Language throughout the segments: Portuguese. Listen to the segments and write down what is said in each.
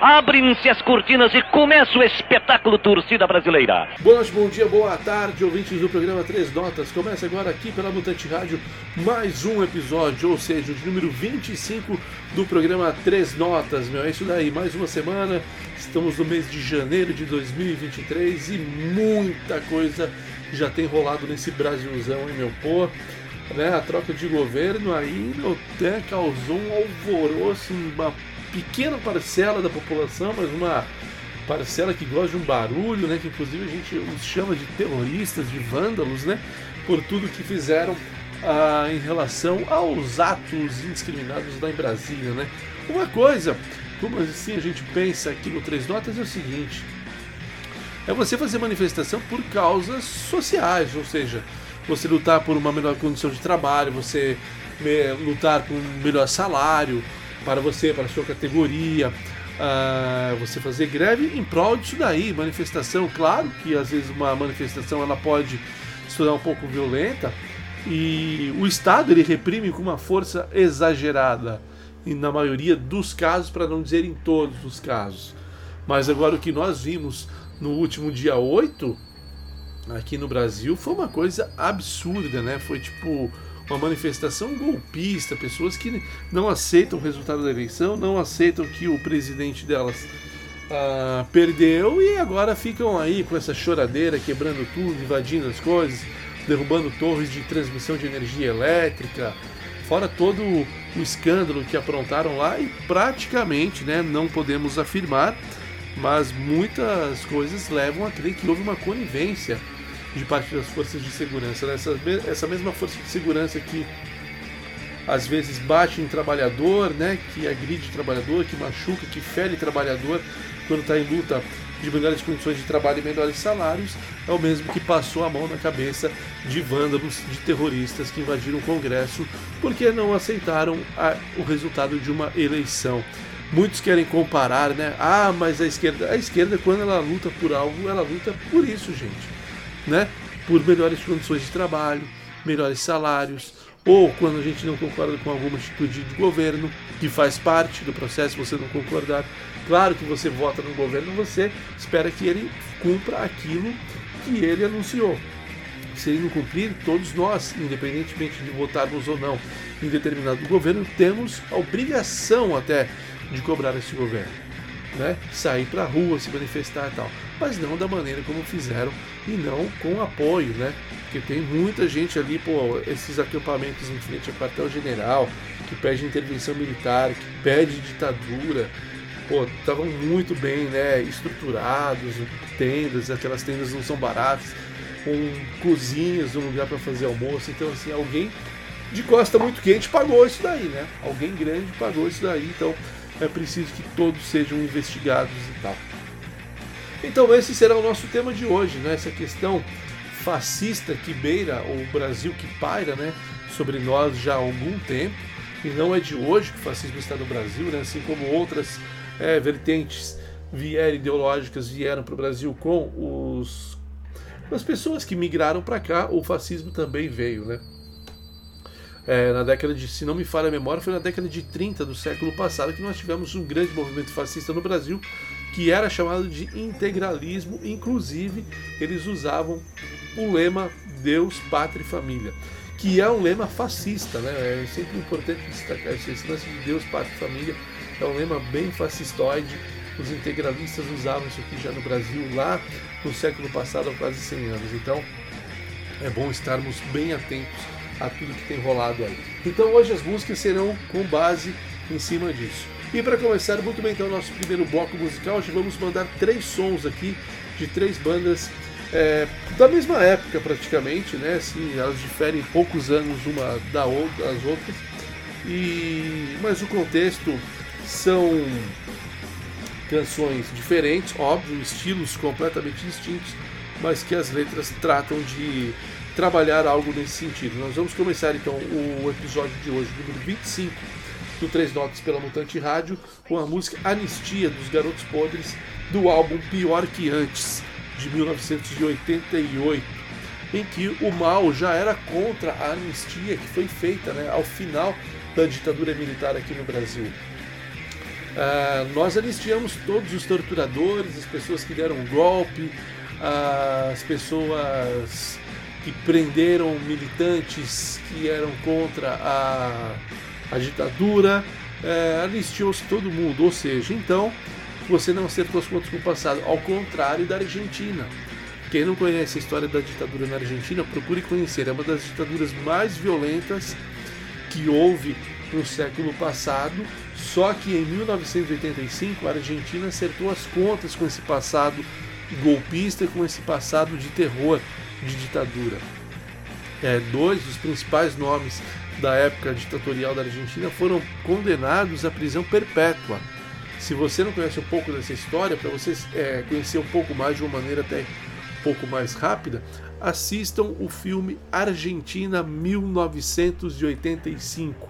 Abrem-se as cortinas e começa o espetáculo Torcida Brasileira. Boa noite, bom dia, boa tarde, ouvintes do programa Três Notas. Começa agora aqui pela Mutante Rádio mais um episódio, ou seja, o número 25 do programa Três Notas, meu. É isso daí, mais uma semana. Estamos no mês de janeiro de 2023 e muita coisa já tem rolado nesse Brasilzão, hein, meu? Pô, né, a troca de governo aí até causou um alvoroço, uma pequena parcela da população, mas uma parcela que gosta de um barulho, né, que inclusive a gente os chama de terroristas, de vândalos, né, por tudo que fizeram ah, em relação aos atos indiscriminados lá em Brasília, né. Uma coisa, como assim a gente pensa aqui no Três Notas é o seguinte, é você fazer manifestação por causas sociais, ou seja, você lutar por uma melhor condição de trabalho, você lutar por um melhor salário, para você, para a sua categoria, uh, você fazer greve em prol disso daí, manifestação. Claro que às vezes uma manifestação ela pode se tornar um pouco violenta e o Estado ele reprime com uma força exagerada e na maioria dos casos, para não dizer em todos os casos. Mas agora o que nós vimos no último dia 8 aqui no Brasil foi uma coisa absurda, né? Foi tipo uma manifestação golpista, pessoas que não aceitam o resultado da eleição, não aceitam que o presidente delas ah, perdeu e agora ficam aí com essa choradeira, quebrando tudo, invadindo as coisas, derrubando torres de transmissão de energia elétrica, fora todo o escândalo que aprontaram lá e praticamente, né, não podemos afirmar, mas muitas coisas levam a crer que houve uma conivência de parte das forças de segurança. Né? Essa, essa mesma força de segurança que às vezes bate em trabalhador, né? que agride trabalhador, que machuca, que fere trabalhador quando está em luta de melhores condições de trabalho e melhores salários, é o mesmo que passou a mão na cabeça de vândalos, de terroristas que invadiram o Congresso porque não aceitaram a, o resultado de uma eleição. Muitos querem comparar, né? Ah, mas a esquerda, a esquerda quando ela luta por algo, ela luta por isso, gente né? Por melhores condições de trabalho, melhores salários, ou quando a gente não concorda com alguma atitude de governo, que faz parte do processo você não concordar. Claro que você vota no governo, você espera que ele cumpra aquilo que ele anunciou. Se ele não cumprir, todos nós, independentemente de votarmos ou não em determinado governo, temos a obrigação até de cobrar esse governo. Né? Sair para a rua, se manifestar e tal mas não da maneira como fizeram e não com apoio, né? Porque tem muita gente ali, pô, esses acampamentos em frente ao quartel-general, que pede intervenção militar, que pede ditadura, pô, estavam muito bem, né, estruturados, tendas, aquelas tendas não são baratas, com cozinhas, um lugar para fazer almoço, então assim, alguém de costa muito quente pagou isso daí, né? Alguém grande pagou isso daí, então é preciso que todos sejam investigados e tal. Então esse será o nosso tema de hoje, né? essa questão fascista que beira o Brasil que paira né? sobre nós já há algum tempo, e não é de hoje que o fascismo está no Brasil, né? assim como outras é, vertentes vieram, ideológicas vieram para o Brasil com os, as pessoas que migraram para cá, o fascismo também veio. Né? É, na década de, se não me falha a memória, foi na década de 30 do século passado que nós tivemos um grande movimento fascista no Brasil que era chamado de integralismo, inclusive eles usavam o lema Deus, Pátria e Família, que é um lema fascista, né? É sempre importante destacar isso, esse lance de Deus, Pátria e Família é um lema bem fascistoide. Os integralistas usavam isso aqui já no Brasil, lá no século passado, há quase 100 anos. Então, é bom estarmos bem atentos a tudo que tem rolado aí. Então, hoje as músicas serão com base em cima disso. E para começar muito bem então o nosso primeiro bloco musical, hoje vamos mandar três sons aqui de três bandas é, da mesma época praticamente, né? Assim, elas diferem poucos anos uma da outra, das outras. E mas o contexto são canções diferentes, óbvio, estilos completamente distintos, mas que as letras tratam de trabalhar algo nesse sentido. Nós vamos começar então o episódio de hoje, número 25 do Três Notas pela Mutante Rádio, com a música Anistia dos Garotos Podres, do álbum Pior que Antes, de 1988, em que o mal já era contra a anistia que foi feita né, ao final da ditadura militar aqui no Brasil. Uh, nós anistiamos todos os torturadores, as pessoas que deram golpe, uh, as pessoas que prenderam militantes que eram contra a, a ditadura, uh, anistiou-se todo mundo. Ou seja, então você não acertou as contas com o passado, ao contrário da Argentina. Quem não conhece a história da ditadura na Argentina, procure conhecer. É uma das ditaduras mais violentas que houve no século passado. Só que em 1985 a Argentina acertou as contas com esse passado golpista e com esse passado de terror, de ditadura. É, dois dos principais nomes da época ditatorial da Argentina foram condenados à prisão perpétua. Se você não conhece um pouco dessa história, para você é, conhecer um pouco mais de uma maneira até um pouco mais rápida, assistam o filme Argentina 1985,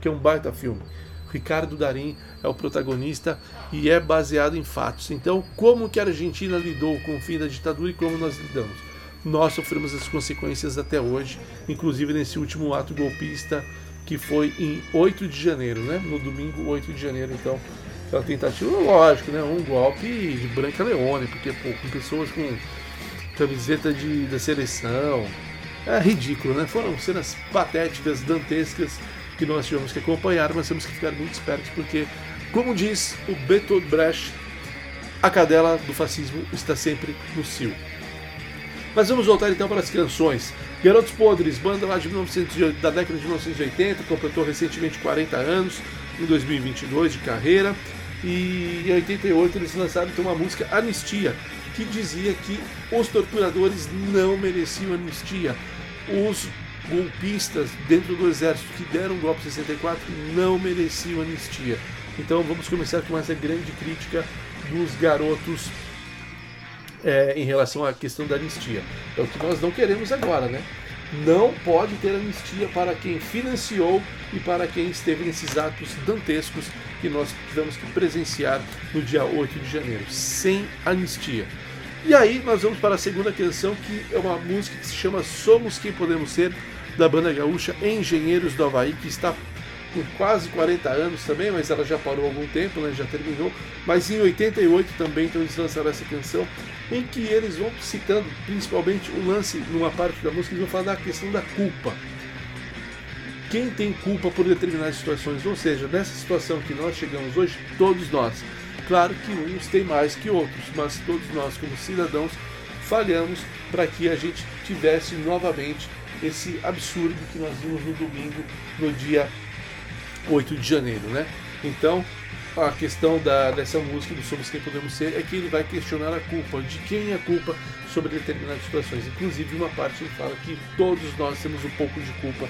que é um baita filme. Ricardo Darim é o protagonista e é baseado em fatos. Então, como que a Argentina lidou com o fim da ditadura e como nós lidamos? Nós sofremos as consequências até hoje, inclusive nesse último ato golpista que foi em 8 de janeiro, né? No domingo 8 de janeiro, então, aquela tentativa, lógico, né? Um golpe de Branca Leone, porque pô, com pessoas com camiseta de, da seleção. É ridículo, né? Foram cenas patéticas, dantescas que nós tivemos que acompanhar, mas temos que ficar muito espertos porque, como diz o Bertolt Brecht, a cadela do fascismo está sempre no cio. Mas vamos voltar então para as canções. Garotos Podres, banda lá de 1900, da década de 1980, completou recentemente 40 anos, em 2022 de carreira, e em 88 eles lançaram então uma música Anistia, que dizia que os torturadores não mereciam anistia. Os golpistas dentro do exército que deram o golpe 64 não mereciam anistia. Então vamos começar com essa grande crítica dos garotos é, em relação à questão da anistia. É o que nós não queremos agora, né? Não pode ter anistia para quem financiou e para quem esteve nesses atos dantescos que nós tivemos que presenciar no dia 8 de janeiro. Sem anistia. E aí nós vamos para a segunda canção, que é uma música que se chama Somos Quem Podemos Ser, da banda gaúcha Engenheiros do Havaí, que está com quase 40 anos também, mas ela já parou há algum tempo, né, já terminou. Mas em 88 também então eles lançaram essa canção, em que eles vão citando principalmente o lance, numa parte da música, eles vão falar da questão da culpa. Quem tem culpa por determinadas situações, ou seja, nessa situação que nós chegamos hoje, todos nós. Claro que uns têm mais que outros, mas todos nós, como cidadãos, falhamos para que a gente tivesse novamente esse absurdo que nós vimos no domingo, no dia 8 de janeiro, né? Então, a questão da, dessa música do Somos Quem Podemos Ser é que ele vai questionar a culpa, de quem é a culpa sobre determinadas situações. Inclusive, uma parte ele fala que todos nós temos um pouco de culpa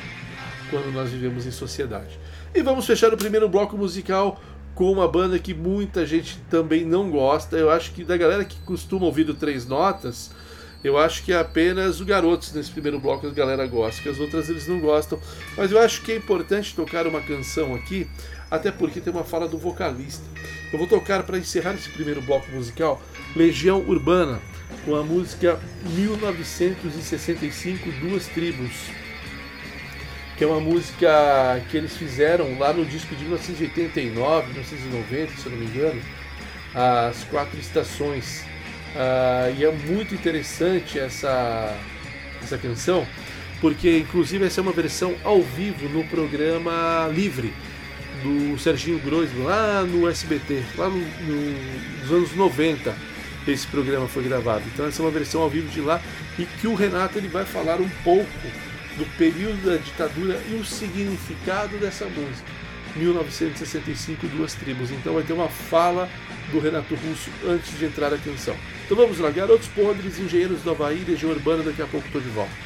quando nós vivemos em sociedade. E vamos fechar o primeiro bloco musical com uma banda que muita gente também não gosta. Eu acho que da galera que costuma ouvir do Três Notas, eu acho que é apenas o Garotos nesse primeiro bloco a galera gosta, que as outras eles não gostam. Mas eu acho que é importante tocar uma canção aqui, até porque tem uma fala do vocalista. Eu vou tocar para encerrar esse primeiro bloco musical Legião Urbana, com a música 1965 Duas Tribos que é uma música que eles fizeram lá no disco de 1989, 1990, se eu não me engano, as quatro estações. Uh, e é muito interessante essa, essa canção, porque inclusive essa é uma versão ao vivo no programa Livre do Serginho Groisman, lá no SBT, lá no, no, nos anos 90 esse programa foi gravado. Então essa é uma versão ao vivo de lá e que o Renato ele vai falar um pouco do período da ditadura e o significado dessa música. 1965, Duas Tribos. Então vai ter uma fala do Renato Russo antes de entrar a canção. Então vamos lá, Garotos Podres, Engenheiros do Havaí, Legião Urbana, daqui a pouco estou de volta.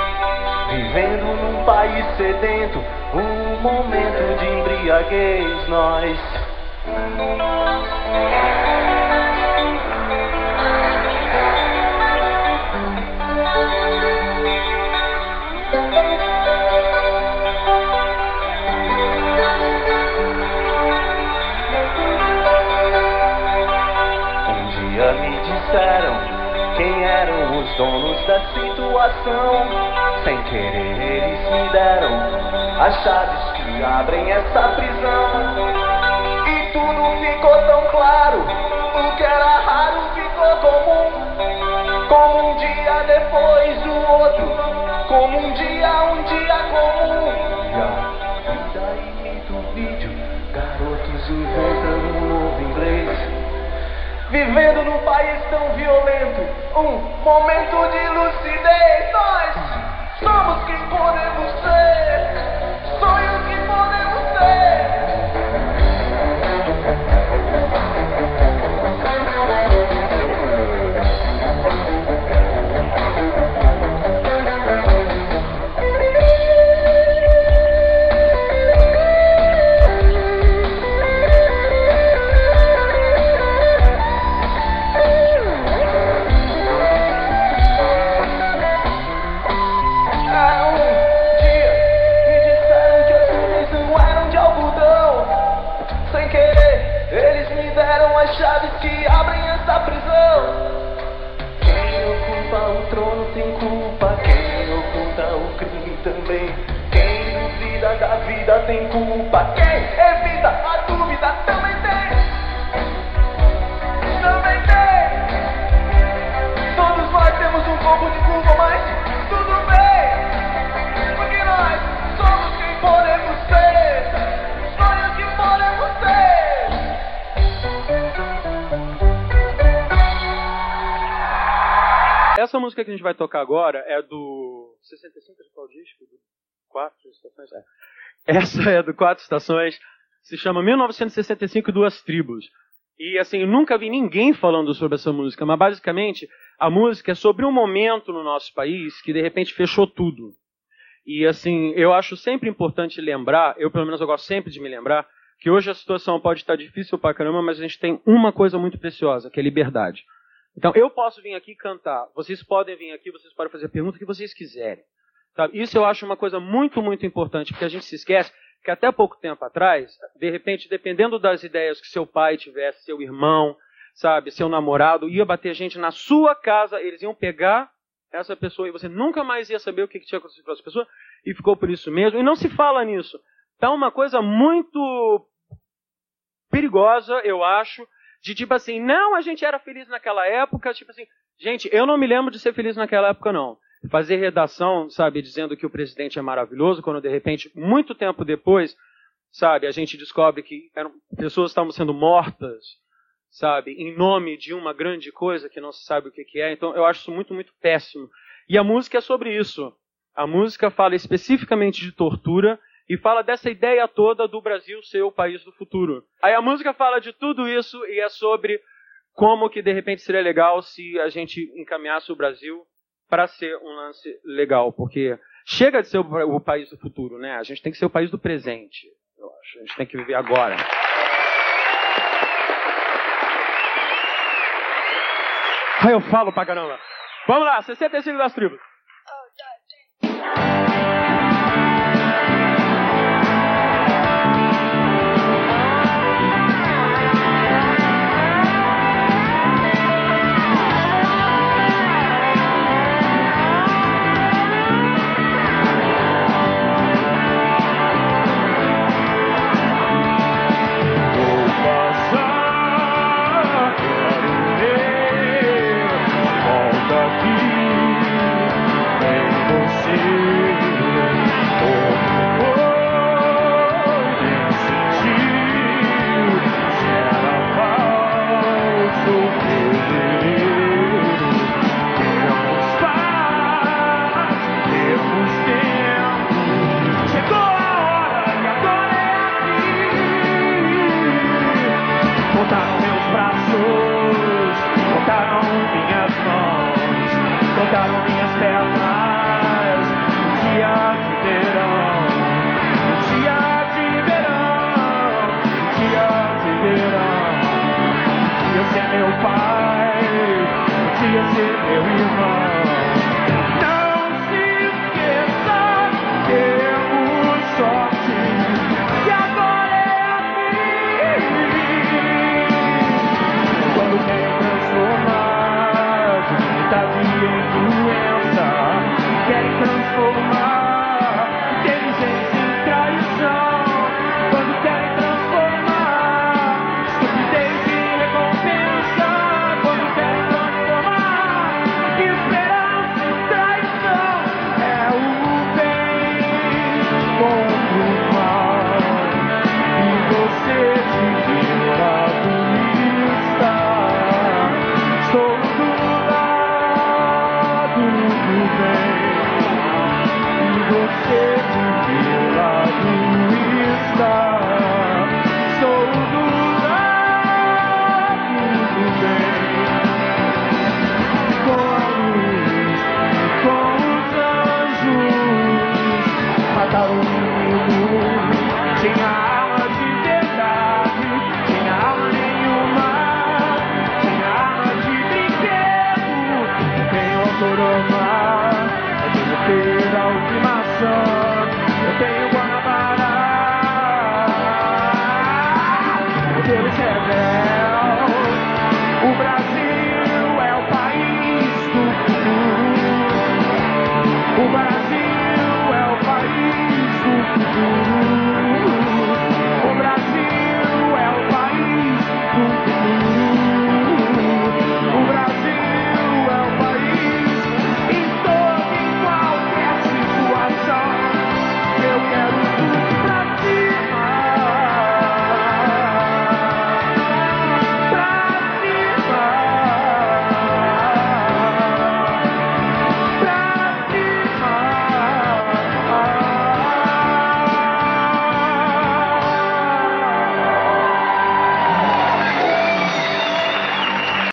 Vivendo num país sedento, um momento de embriaguez, nós. Um dia me disseram quem eram os donos da situação. Sem querer, eles me deram as chaves que abrem essa prisão. E tudo ficou tão claro. O que era raro ficou comum. Como um dia depois do outro. Como um dia, um dia comum. E a vida o vídeo. Garotos novo inglês. Vivendo num país tão violento, um momento de lucidez. Nós somos quem podemos ser, vai tocar agora é do 65 de qual disco? Do Quatro Estações? É. Essa é do Quatro Estações. Se chama 1965 Duas Tribos. E assim, eu nunca vi ninguém falando sobre essa música, mas basicamente a música é sobre um momento no nosso país que de repente fechou tudo. E assim, eu acho sempre importante lembrar, eu pelo menos eu gosto sempre de me lembrar, que hoje a situação pode estar difícil pra caramba, mas a gente tem uma coisa muito preciosa, que é liberdade. Então, eu posso vir aqui cantar, vocês podem vir aqui, vocês podem fazer a pergunta que vocês quiserem. Sabe? Isso eu acho uma coisa muito, muito importante, porque a gente se esquece que até pouco tempo atrás, de repente, dependendo das ideias que seu pai tivesse, seu irmão, sabe, seu namorado, ia bater gente na sua casa, eles iam pegar essa pessoa e você nunca mais ia saber o que tinha acontecido com essa pessoa, e ficou por isso mesmo. E não se fala nisso. Tá uma coisa muito perigosa, eu acho, de tipo assim, não, a gente era feliz naquela época, tipo assim, gente, eu não me lembro de ser feliz naquela época, não. Fazer redação, sabe, dizendo que o presidente é maravilhoso, quando de repente, muito tempo depois, sabe, a gente descobre que eram, pessoas estavam sendo mortas, sabe, em nome de uma grande coisa que não se sabe o que, que é. Então, eu acho isso muito, muito péssimo. E a música é sobre isso. A música fala especificamente de tortura e fala dessa ideia toda do Brasil ser o país do futuro. Aí a música fala de tudo isso e é sobre como que de repente seria legal se a gente encaminhasse o Brasil para ser um lance legal, porque chega de ser o, país do futuro, né? A gente tem que ser o país do presente, eu acho. A gente tem que viver agora. Aí eu falo pra caramba. Vamos lá, 65 das tribos.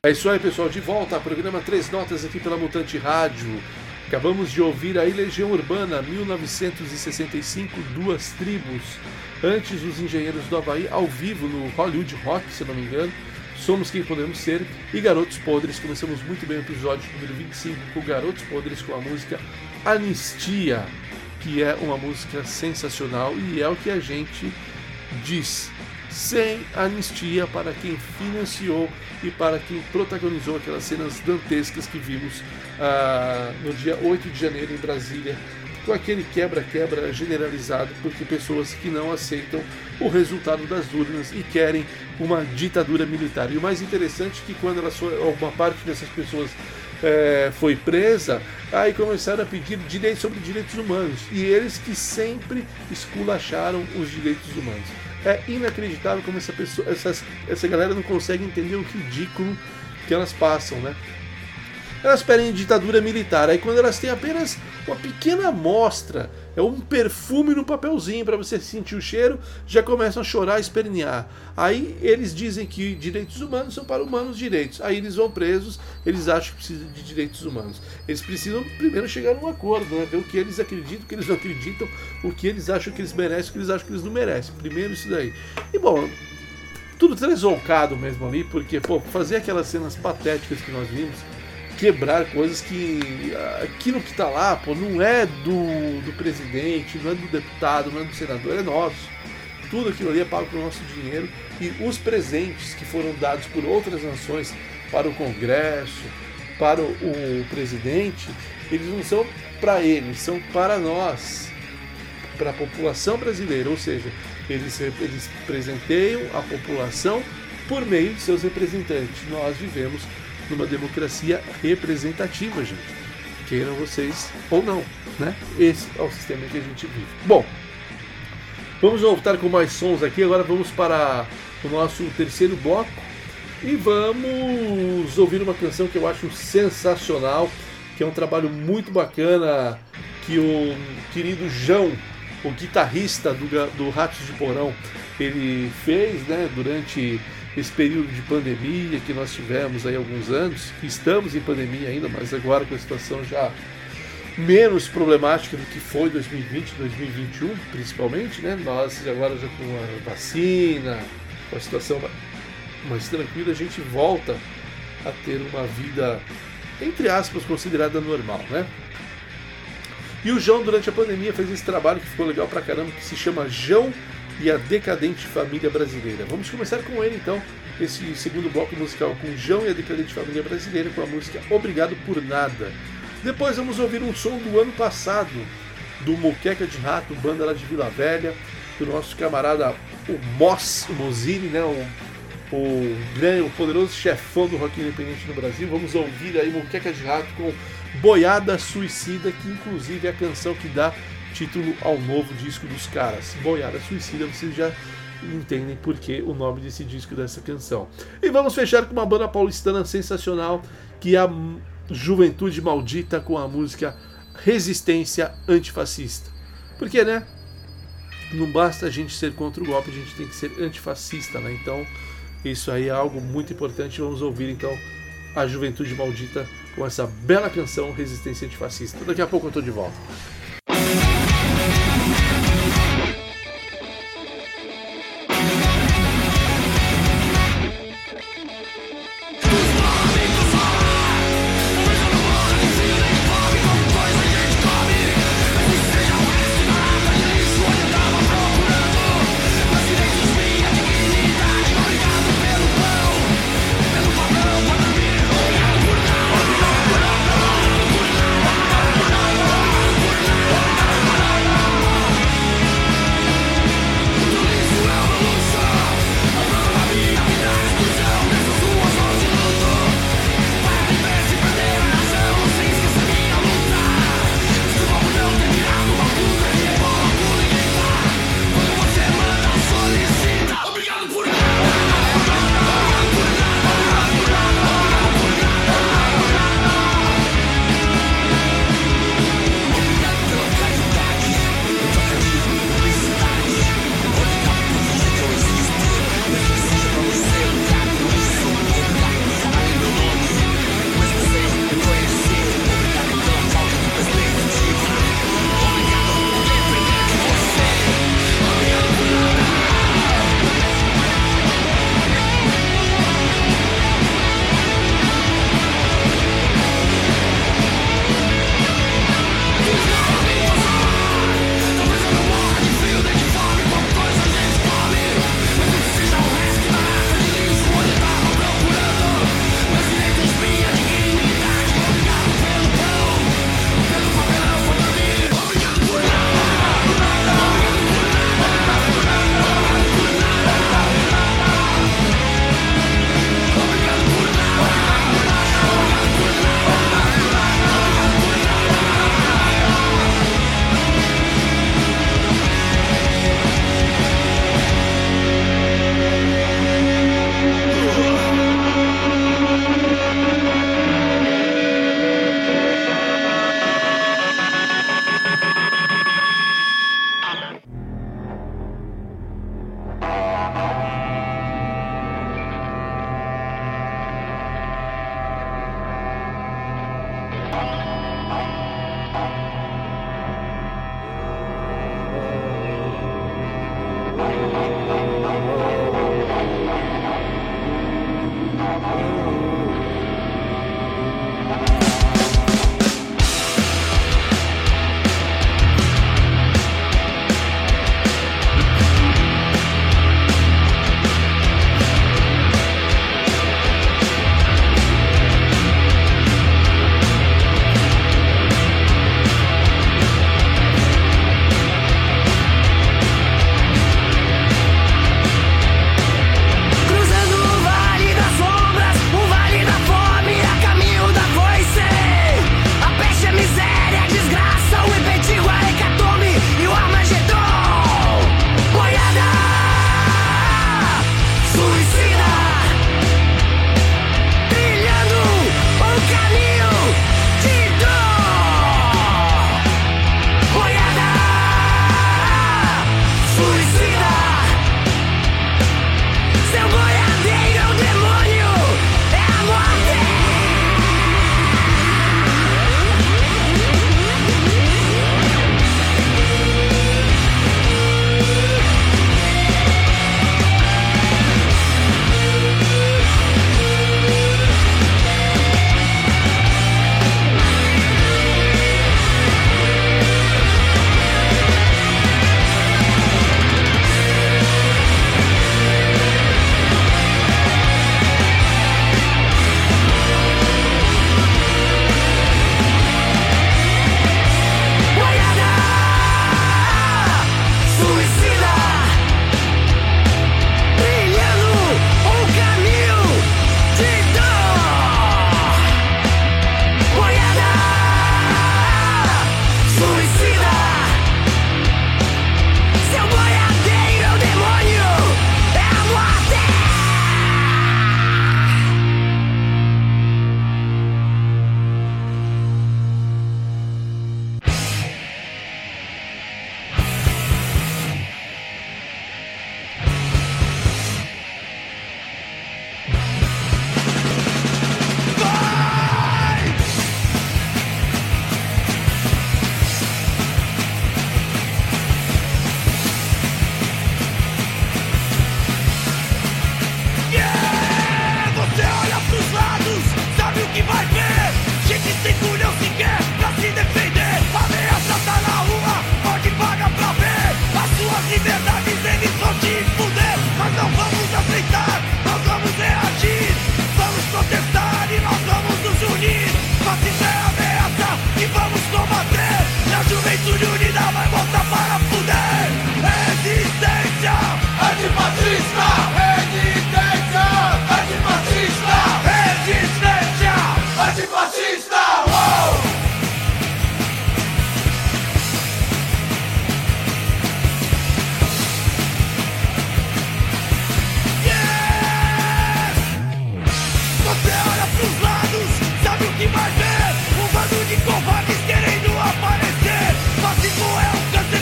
É isso aí, pessoal. De volta ao programa Três Notas aqui pela Mutante Rádio. Acabamos de ouvir aí Legião Urbana, 1965, Duas Tribos. Antes, os Engenheiros do Havaí, ao vivo no Hollywood Rock, se não me engano. Somos Quem Podemos Ser e Garotos Podres. Começamos muito bem o episódio número 25 com Garotos Podres com a música Anistia, que é uma música sensacional e é o que a gente diz. Sem anistia para quem financiou e para quem protagonizou aquelas cenas dantescas que vimos ah, no dia 8 de janeiro em Brasília, com aquele quebra-quebra generalizado, porque pessoas que não aceitam o resultado das urnas e querem uma ditadura militar. E o mais interessante é que quando elas uma parte dessas pessoas é, foi presa, aí começaram a pedir direitos sobre direitos humanos. E eles que sempre esculacharam os direitos humanos. É inacreditável como essa, pessoa, essas, essa galera não consegue entender o ridículo que elas passam, né? Elas pedem ditadura militar, aí quando elas têm apenas uma pequena amostra, é um perfume no papelzinho para você sentir o cheiro, já começam a chorar, espernear. Aí eles dizem que direitos humanos são para humanos direitos. Aí eles vão presos, eles acham que precisam de direitos humanos. Eles precisam primeiro chegar num acordo, né? ver o que eles acreditam, o que eles não acreditam, o que eles acham que eles merecem, o que eles acham que eles não merecem. Primeiro isso daí. E bom, tudo tresolcado mesmo ali, porque pô, fazer aquelas cenas patéticas que nós vimos, quebrar coisas que aquilo que está lá, pô, não é do, do presidente, não é do deputado, não é do senador, é nosso. Tudo aquilo ali é pago com o nosso dinheiro e os presentes que foram dados por outras nações para o Congresso, para o, presidente, eles não são para eles, são para nós, para a população brasileira, ou seja, eles, eles presenteiam a população por meio de seus representantes. Nós vivemos numa democracia representativa, gente. Queiram vocês ou não, né? Esse é o sistema que a gente vive. Bom, vamos voltar com mais sons aqui. Agora vamos para o nosso terceiro bloco e vamos ouvir uma canção que eu acho sensacional, que é um trabalho muito bacana que o querido João, o guitarrista do, do Ratos de Porão, ele fez, né, durante esse período de pandemia que nós tivemos aí alguns anos, que estamos em pandemia ainda, mas agora com a situação já menos problemática do que foi 2020, 2021, principalmente, né? Nós agora já com a vacina, com a situação mais tranquila, a gente volta a ter uma vida entre aspas considerada normal, né? E o João durante a pandemia fez esse trabalho que ficou legal pra caramba, que se chama João e a Decadente Família Brasileira. Vamos começar com ele então, esse segundo bloco musical com João e a Decadente Família Brasileira, com a música Obrigado por Nada. Depois vamos ouvir um som do ano passado, do Moqueca de Rato, banda lá de Vila Velha, do nosso camarada o Moss, Mozini, né? O, o, grande, o poderoso chefão do rock independente no Brasil. Vamos ouvir aí Moqueca de Rato com Boiada Suicida, que inclusive é a canção que dá título ao novo disco dos caras. Boiada Suicida, vocês já entendem por que o nome desse disco dessa canção. E vamos fechar com uma banda paulistana sensacional, que é a Juventude Maldita com a música Resistência Antifascista. Porque, né? Não basta a gente ser contra o golpe, a gente tem que ser antifascista, né? Então, isso aí é algo muito importante. Vamos ouvir então a Juventude Maldita com essa bela canção Resistência Antifascista. Daqui a pouco eu tô de volta.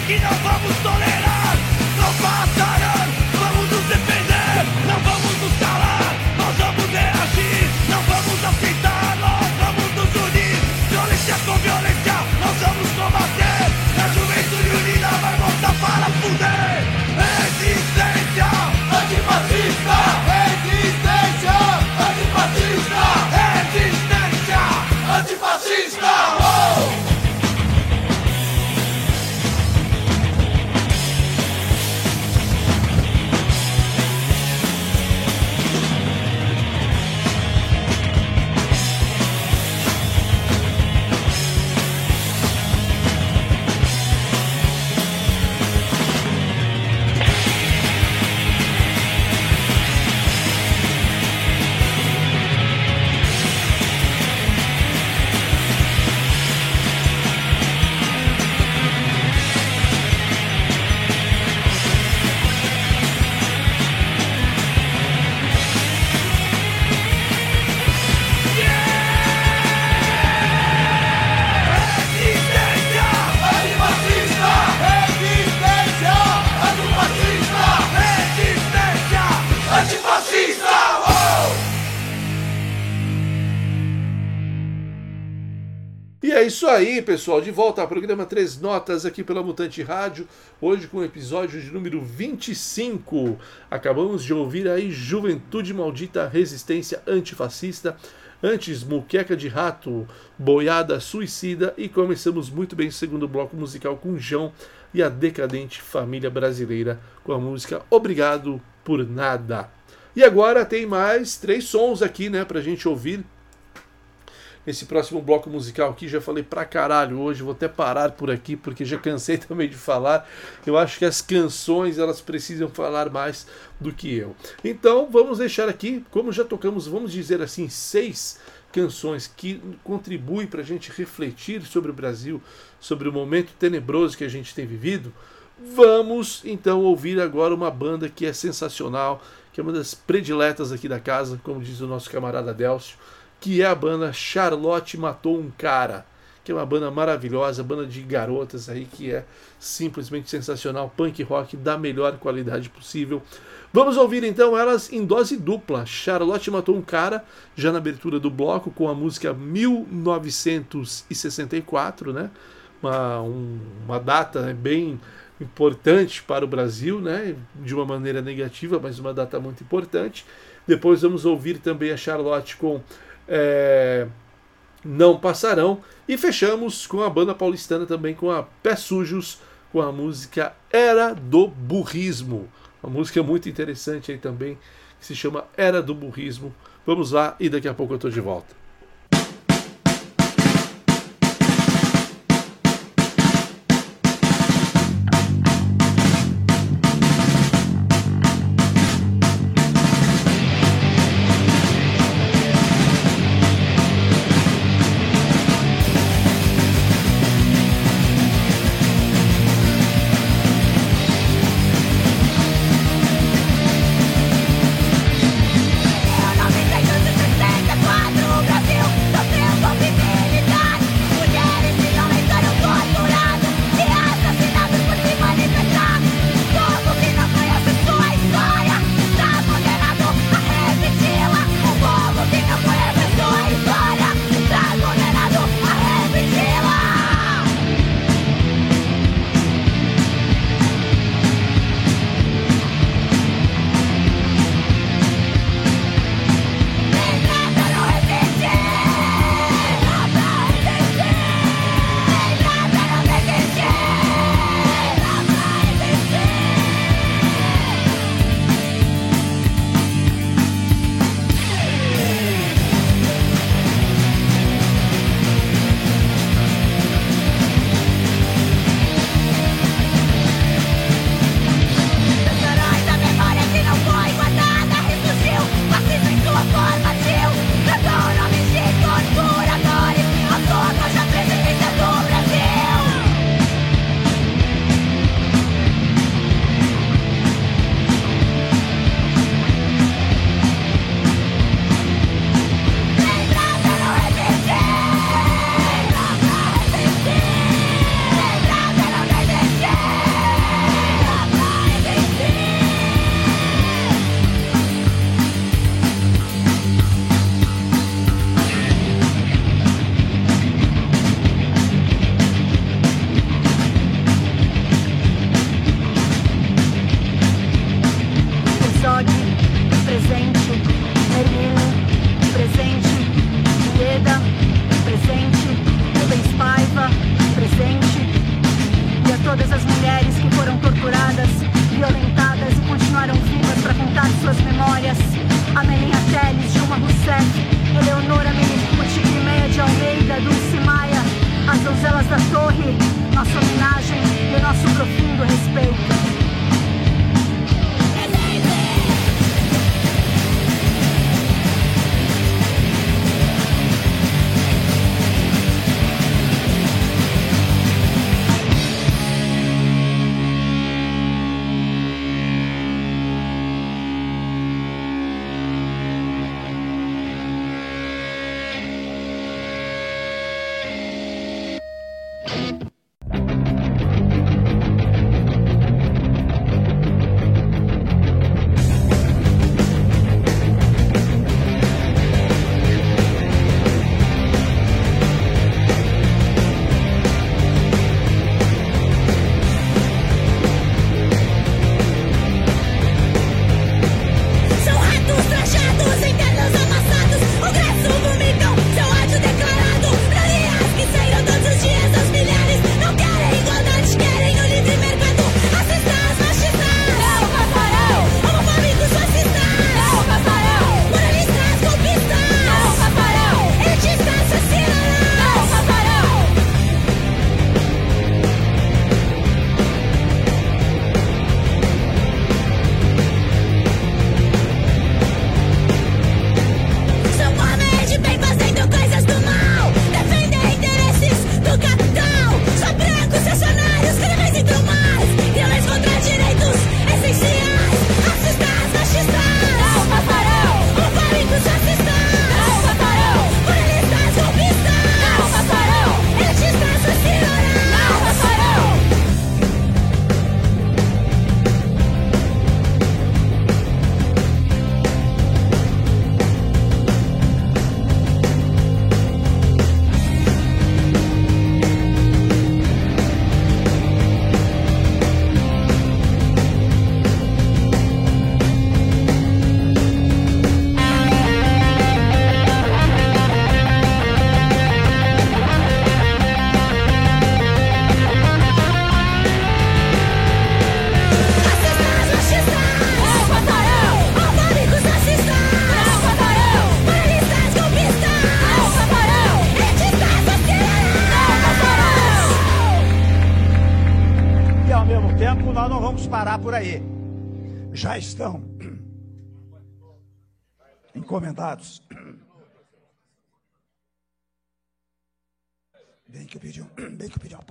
Um câncer isso aí, pessoal. De volta ao programa Três Notas aqui pela Mutante Rádio. Hoje com o episódio de número 25. Acabamos de ouvir aí Juventude Maldita Resistência Antifascista. Antes, Muqueca de Rato, Boiada Suicida. E começamos muito bem o segundo bloco musical com João e a decadente família brasileira com a música Obrigado por Nada. E agora tem mais três sons aqui, né, pra gente ouvir esse próximo bloco musical aqui. Já falei pra caralho hoje, vou até parar por aqui porque já cansei também de falar. Eu acho que as canções elas precisam falar mais do que eu. Então vamos deixar aqui, como já tocamos, vamos dizer assim, seis canções que contribuem para a gente refletir sobre o Brasil, sobre o momento tenebroso que a gente tem vivido. Vamos então ouvir agora uma banda que é sensacional, que é uma das prediletas aqui da casa, como diz o nosso camarada Delcio que é a banda Charlotte Matou um Cara, que é uma banda maravilhosa, banda de garotas aí que é simplesmente sensacional, punk rock da melhor qualidade possível. Vamos ouvir então elas em dose dupla. Charlotte Matou um Cara, já na abertura do bloco, com a música 1964, né? Uma, um- uma data né, bem importante para o Brasil, né? De uma maneira negativa, mas uma data muito importante. Depois vamos ouvir também a Charlotte com é, Não Passarão. E fechamos com a banda paulistana também com a Pés Sujos, com a música Era do Burrismo. Uma música muito interessante aí também, que se chama Era do Burrismo. Vamos lá e daqui a pouco eu estou de volta.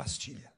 Pastilha.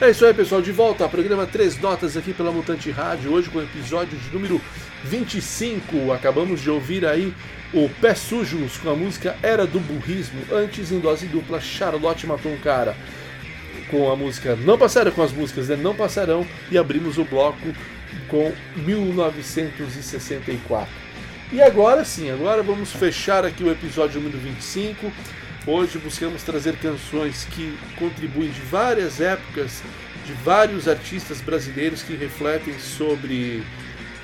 É isso aí, pessoal. De volta ao programa Três Notas aqui pela Mutante Rádio. Hoje com o episódio de número 25. Acabamos de ouvir aí o Pé Sujos com a música Era do Burrismo. Antes, em dose dupla, Charlotte Matou um Cara. Com a música Não Passaram, com as músicas né? Não Passarão. E abrimos o bloco com 1964. E agora sim, agora vamos fechar aqui o episódio número 25. Hoje buscamos trazer canções que contribuem de várias épocas, de vários artistas brasileiros que refletem sobre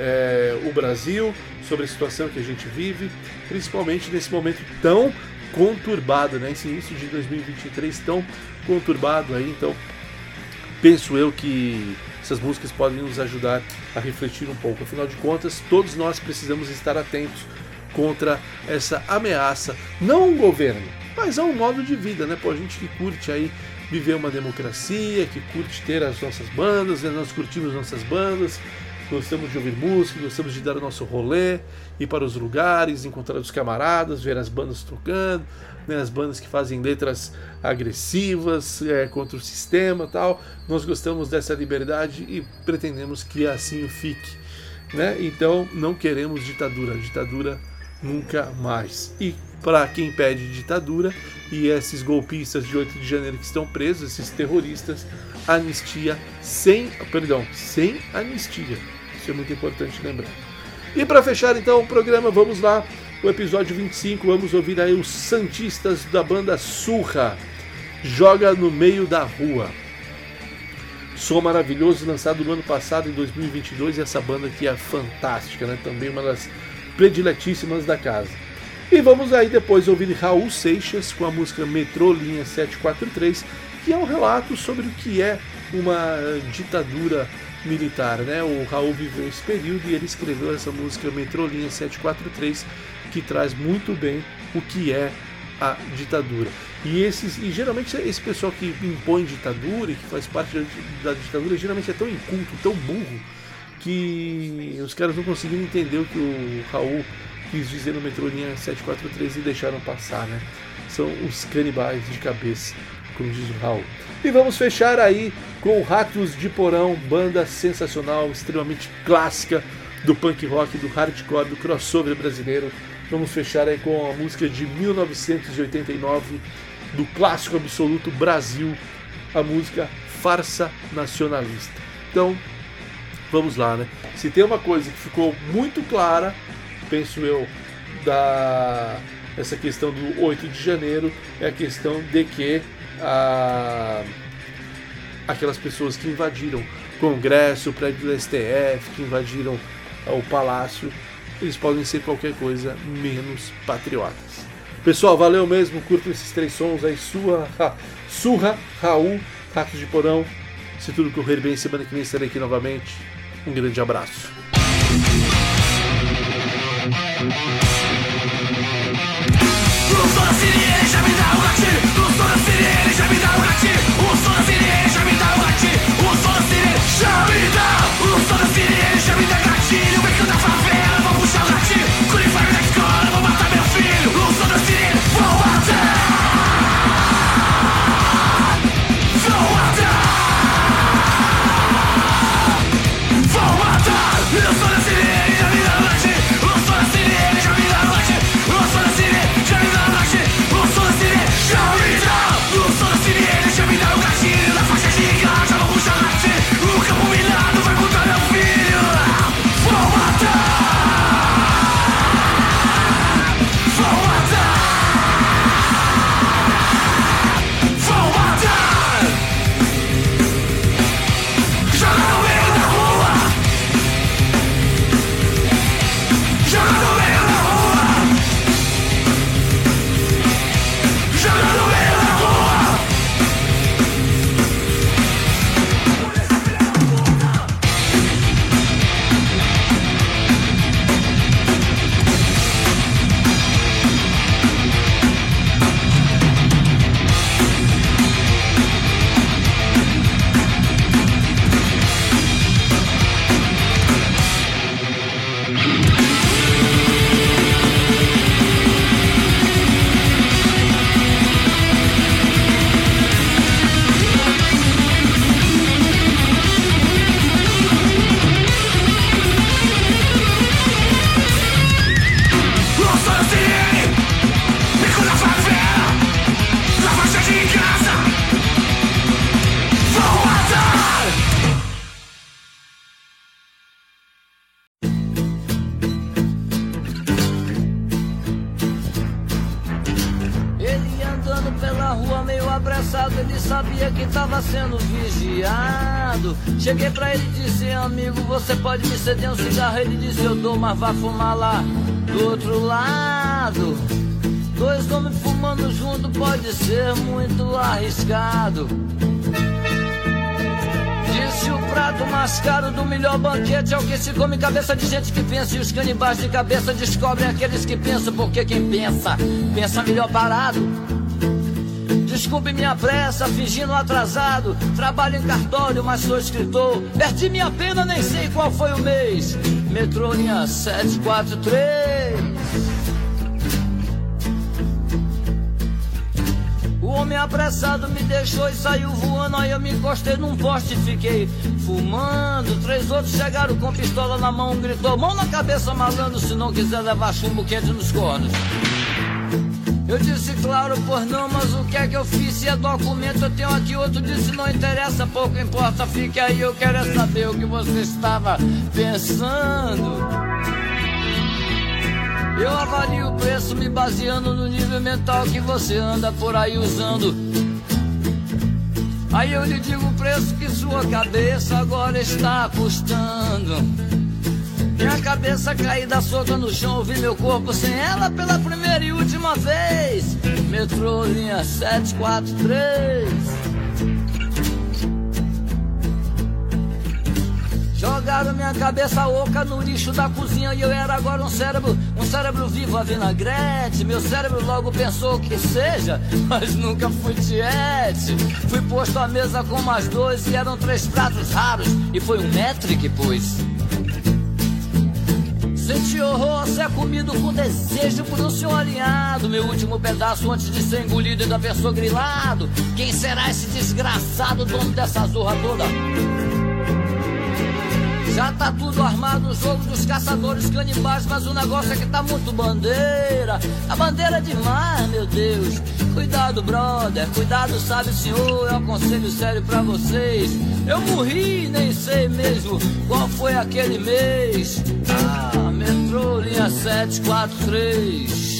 é, o Brasil, sobre a situação que a gente vive, principalmente nesse momento tão conturbado, né? Esse início de 2023 tão conturbado aí, então penso eu que essas músicas podem nos ajudar a refletir um pouco. Afinal de contas, todos nós precisamos estar atentos contra essa ameaça, não um governo, mas a um modo de vida, né? Pô, a gente que curte aí viver uma democracia, que curte ter as nossas bandas, né? nós curtimos nossas bandas, gostamos de ouvir música, gostamos de dar o nosso rolê, ir para os lugares, encontrar os camaradas, ver as bandas tocando, né, as bandas que fazem letras agressivas é, contra o sistema tal. Nós gostamos dessa liberdade e pretendemos que assim fique. Né? Então não queremos ditadura, ditadura nunca mais. E para quem pede ditadura e esses golpistas de 8 de janeiro que estão presos, esses terroristas, anistia sem, perdão, sem anistia. Isso é muito importante lembrar. E para fechar então o programa, vamos lá, o episódio 25, vamos ouvir aí os santistas da banda Surra. Joga no meio da rua. Som maravilhoso lançado no ano passado, em 2022, e essa banda aqui é fantástica, né? Também uma das prediletíssimas da casa. E vamos aí depois ouvir Raul Seixas com a música Metrô Linha 743, que é um relato sobre o que é uma ditadura militar, né? O Raul viveu esse período e ele escreveu essa música Metrô Linha 743, que traz muito bem o que é a ditadura. E, esses, e geralmente esse pessoal que impõe ditadura e que faz parte da ditadura geralmente é tão inculto, tão burro, que os caras não conseguiram entender o que o Raul quis dizer no metrô linha 743 e deixaram passar, né? São os canibais de cabeça, como diz o Raul. E vamos fechar aí com Ratos de Porão, banda sensacional, extremamente clássica do punk rock, do hardcore, do crossover brasileiro. Vamos fechar aí com a música de 1989 do clássico absoluto Brasil, a música Farsa Nacionalista. Então, vamos lá, né? Se tem uma coisa que ficou muito clara, penso eu, da essa questão do 8 de janeiro, é a questão de que a, aquelas pessoas que invadiram o Congresso, o prédio do STF, que invadiram o Palácio, eles podem ser qualquer coisa menos patriotas. Pessoal, valeu mesmo, curtam esses três sons aí, sua, Surra, Raul, Ratos de Porão. Se tudo correr bem, semana que vem estarei aqui novamente. Um grande abraço. Sabia que tava sendo vigiado. Cheguei pra ele e disse, amigo, você pode me ceder um cigarro? Ele disse, eu dou, mas vá fumar lá do outro lado. Dois homens fumando junto pode ser muito arriscado. Disse o prato mais caro do melhor banquete é o que se come cabeça de gente que pensa. E os canibais de cabeça descobrem aqueles que pensam, porque quem pensa, pensa melhor parado. Desculpe minha pressa, fingindo atrasado. Trabalho em cartório, mas sou escritor. Perdi minha pena, nem sei qual foi o mês. Metrô linha 743. O homem apressado me deixou e saiu voando. Aí eu me encostei num poste e fiquei fumando. Três outros chegaram com pistola na mão, gritou: Mão na cabeça, malandro, se não quiser levar chumbo quente nos cornos. Eu disse, claro, pois não, mas o que é que eu fiz? Se é documento, eu tenho aqui outro. Disse, não interessa, pouco importa, fique aí. Eu quero é saber o que você estava pensando. Eu avalio o preço me baseando no nível mental que você anda por aí usando. Aí eu lhe digo o preço que sua cabeça agora está custando. Minha cabeça caída solta no chão, ouvi meu corpo sem ela pela primeira e última vez. Metrô linha 743. Jogaram minha cabeça oca no lixo da cozinha e eu era agora um cérebro, um cérebro vivo a vinagrete. Meu cérebro logo pensou que seja, mas nunca fui tiete. Fui posto à mesa com mais dois e eram três pratos raros e foi um que pus. Senti horror ser comido com desejo por um senhor alinhado. Meu último pedaço antes de ser engolido ainda pensou grilado. Quem será esse desgraçado dono dessa zorra toda? Já tá tudo armado no jogo dos caçadores canibais, mas o negócio é que tá muito bandeira. A bandeira é demais, meu Deus. Cuidado, brother, cuidado, sabe, senhor. É um conselho sério pra vocês. Eu morri, nem sei mesmo qual foi aquele mês. Ah, metrô, linha 743.